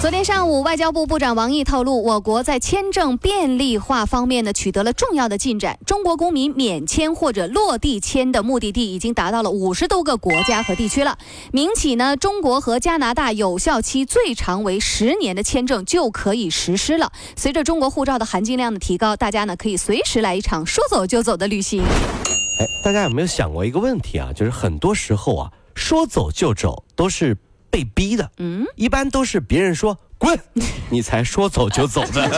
昨天上午，外交部部长王毅透露，我国在签证便利化方面呢取得了重要的进展。中国公民免签或者落地签的目的地已经达到了五十多个国家和地区了。明起呢，中国和加拿大有效期最长为十年的签证就可以实施了。随着中国护照的含金量的提高，大家呢可以随时来一场说走就走的旅行。哎，大家有没有想过一个问题啊？就是很多时候啊，说走就走都是。被逼的，嗯，一般都是别人说滚，你才说走就走的。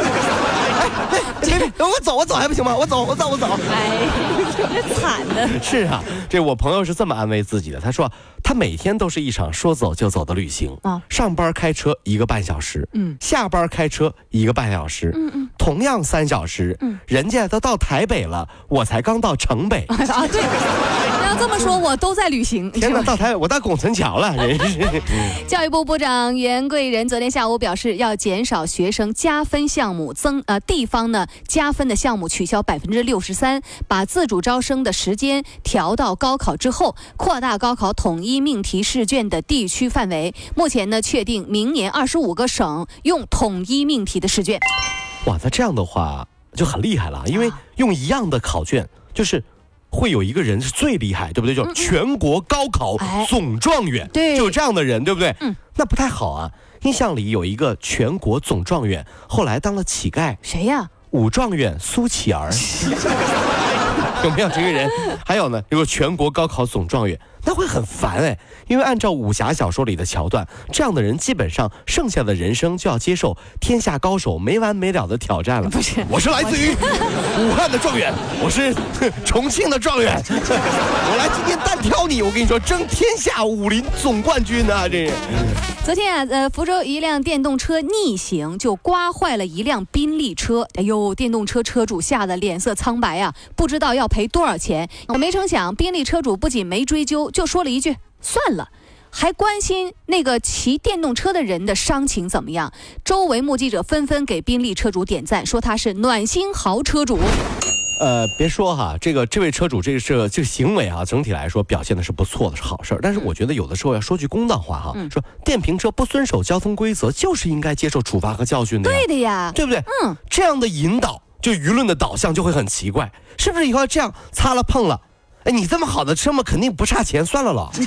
我走，我走还不行吗？我走，我走，我走。哎，惨的。是啊，这我朋友是这么安慰自己的。他说，他每天都是一场说走就走的旅行啊。上班开车一个半小时，嗯，下班开车一个半小时，嗯嗯，同样三小时，嗯，人家都到台北了，我才刚到城北。啊，对。这么说，我都在旅行。天哪，到台我到拱辰桥了。教育部部长袁贵仁昨天下午表示，要减少学生加分项目，增呃地方呢加分的项目取消百分之六十三，把自主招生的时间调到高考之后，扩大高考统一命题试卷的地区范围。目前呢，确定明年二十五个省用统一命题的试卷。哇，那这样的话就很厉害了，因为用一样的考卷就是。会有一个人是最厉害，对不对？就全国高考总状元，对，就这样的人，对不对？嗯，那不太好啊。印象里有一个全国总状元，后来当了乞丐，谁呀？武状元苏乞儿，有没有这个人？还有呢，有个全国高考总状元。那会很烦哎，因为按照武侠小说里的桥段，这样的人基本上剩下的人生就要接受天下高手没完没了的挑战了。不是，我是来自于武汉的状元，我是 重庆的状元，我来今天单挑你，我跟你说，争天下武林总冠军啊！这是。昨天啊，呃，福州一辆电动车逆行就刮坏了一辆宾利车，哎呦，电动车车主吓得脸色苍白啊，不知道要赔多少钱。没成想，宾利车主不仅没追究。就说了一句算了，还关心那个骑电动车的人的伤情怎么样？周围目击者纷纷给宾利车主点赞，说他是暖心豪车主。呃，别说哈，这个这位车主这个是这个行为啊，整体来说表现的是不错的，是好事儿。但是我觉得有的时候要说句公道话哈，说电瓶车不遵守交通规则，就是应该接受处罚和教训的。对的呀，对不对？嗯，这样的引导，就舆论的导向就会很奇怪，是不是？以后这样擦了碰了？哎，你这么好的车嘛，肯定不差钱，算了了。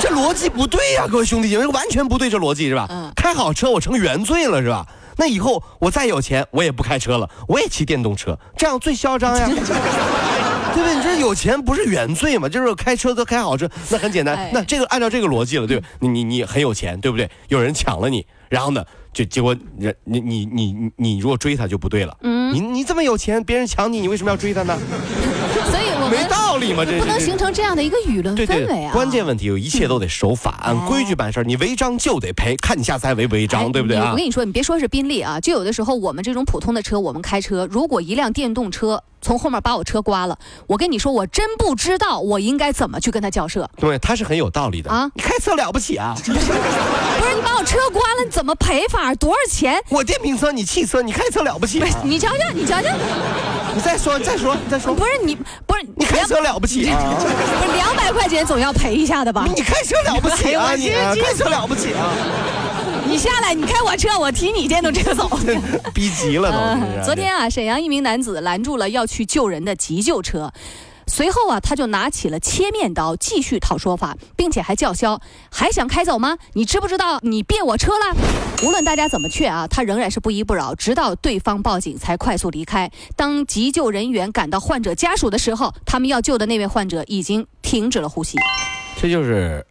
这逻辑不对呀，各位兄弟姐妹，完全不对，这逻辑是吧？嗯。开好车我成原罪了是吧？那以后我再有钱，我也不开车了，我也骑电动车，这样最嚣张呀。对不对？你这有钱不是原罪嘛？就是开车都开好车，那很简单。那这个按照这个逻辑了，对吧？你你你很有钱，对不对？有人抢了你，然后呢，就结果人你你你你你如果追他就不对了。嗯。你你这么有钱，别人抢你，你为什么要追他呢？没道理吗？这不能形成这样的一个舆论氛围啊！关键问题有一切都得守法，按规矩办事你违章就得赔，看你下次还违不违章，对不对啊？我跟你说，你别说是宾利啊，就有的时候我们这种普通的车，我们开车，如果一辆电动车从后面把我车刮了，我跟你说，我真不知道我应该怎么去跟他交涉。对，他是很有道理的啊！你开车了不起啊？不是你把我车刮了，你怎么赔法？多少钱？我电瓶车，你汽车，你开车了不起？你瞧瞧，你瞧瞧。你再说，再说，再说。不是你，不是你开车了不起？不是两百块钱总要赔一下的吧？你开车了不起啊？你开车了不起啊？你下来，你开我车，我提你电动车走。逼急了都。昨天啊，沈阳一名男子拦住了要去救人的急救车。随后啊，他就拿起了切面刀，继续讨说法，并且还叫嚣：“还想开走吗？你知不知道你别我车了？”无论大家怎么劝啊，他仍然是不依不饶，直到对方报警才快速离开。当急救人员赶到患者家属的时候，他们要救的那位患者已经停止了呼吸。这就是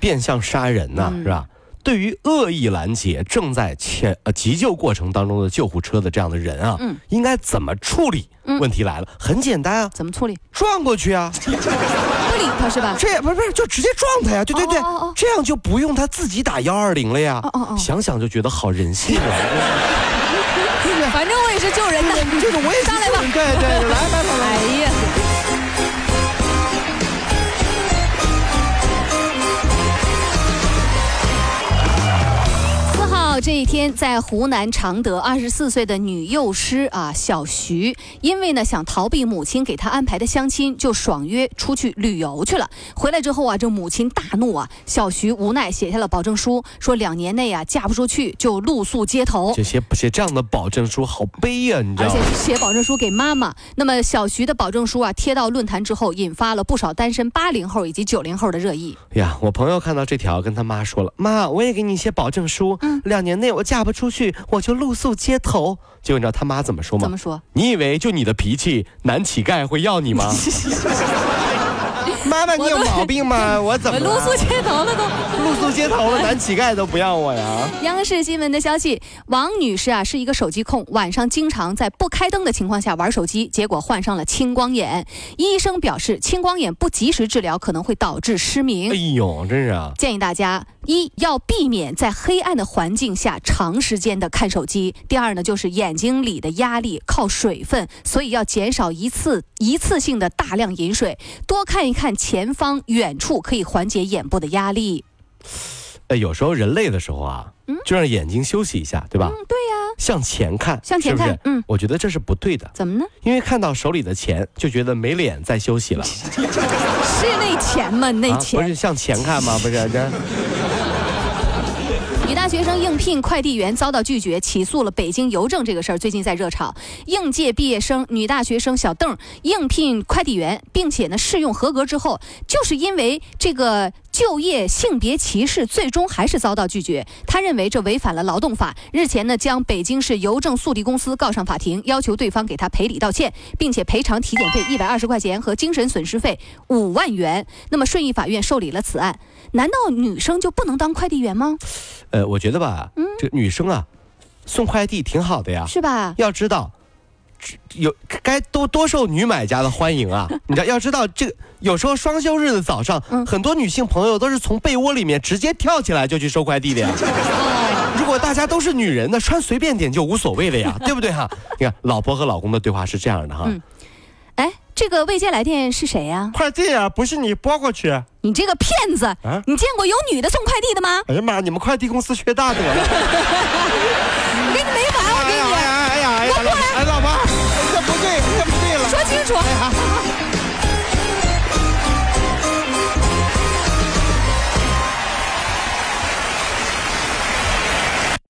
变相杀人呐，是吧？对于恶意拦截正在前呃急救过程当中的救护车的这样的人啊，嗯，应该怎么处理？问题来了，很简单啊，怎么处理？撞过去啊，不理他是吧？这也不是不是，就直接撞他呀！对对对，这样就不用他自己打幺二零了呀。想想就觉得好人性啊！反正我也是救人的，这 个我也上来吧，对对，来来来，哎好这一天，在湖南常德，二十四岁的女幼师啊小徐，因为呢想逃避母亲给她安排的相亲，就爽约出去旅游去了。回来之后啊，这母亲大怒啊，小徐无奈写下了保证书，说两年内啊嫁不出去就露宿街头。这写写这样的保证书好悲呀、你知道而且？写保证书给妈妈。那么小徐的保证书啊贴到论坛之后，引发了不少单身八零后以及九零后的热议。呀，我朋友看到这条，跟他妈说了：“妈，我也给你写保证书，嗯两年内我嫁不出去，我就露宿街头。”结果你知道他妈怎么说吗？怎么说？你以为就你的脾气，男乞丐会要你吗？妈妈，你有毛病吗？我怎么露宿街头了都。露宿街头了，男乞丐都不要我呀？央视新闻的消息，王女士啊是一个手机控，晚上经常在不开灯的情况下玩手机，结果患上了青光眼。医生表示，青光眼不及时治疗可能会导致失明。哎呦，真是啊！建议大家一要避免在黑暗的环境下长时间的看手机；第二呢，就是眼睛里的压力靠水分，所以要减少一次一次性的大量饮水，多看一看前方远处，可以缓解眼部的压力。哎，有时候人累的时候啊，就让眼睛休息一下，对吧？嗯，对呀、向前看，向前看是是嗯我觉得这是不对的，怎么呢？因为看到手里的钱，就觉得没脸再休息了。是那钱吗？那啊，不。是向前看吗？不是这。女大学生应聘快递员遭到拒绝，起诉了北京邮政这个事儿，最近在热炒。应届毕业生女大学生小邓应聘快递员，并且呢试用合格之后，就是因为这个就业性别歧视，最终还是遭到拒绝。他认为这违反了劳动法，日前呢将北京市邮政速递公司告上法庭，要求对方给他赔礼道歉，并且赔偿体检费一百二十块钱和精神损失费五万元。那么顺义法院受理了此案。难道女生就不能当快递员吗？呃，我觉得吧，嗯这个女生啊，送快递挺好的呀。是吧？要知道，这有该多多受女买家的欢迎啊！你知道，要知道这个有时候双休日的早上，嗯很多女性朋友都是从被窝里面直接跳起来就去收快递的呀。如果大家都是女人呢，穿随便点就无所谓了呀，对不对哈？你看，老婆和老公的对话是这样的哈。嗯哎，这个未接来电是谁呀、快递啊，不是你拨过去。你这个骗子！啊你见过有女的送快递的吗？哎呀妈，你们快递公司缺大德了。说清楚。哎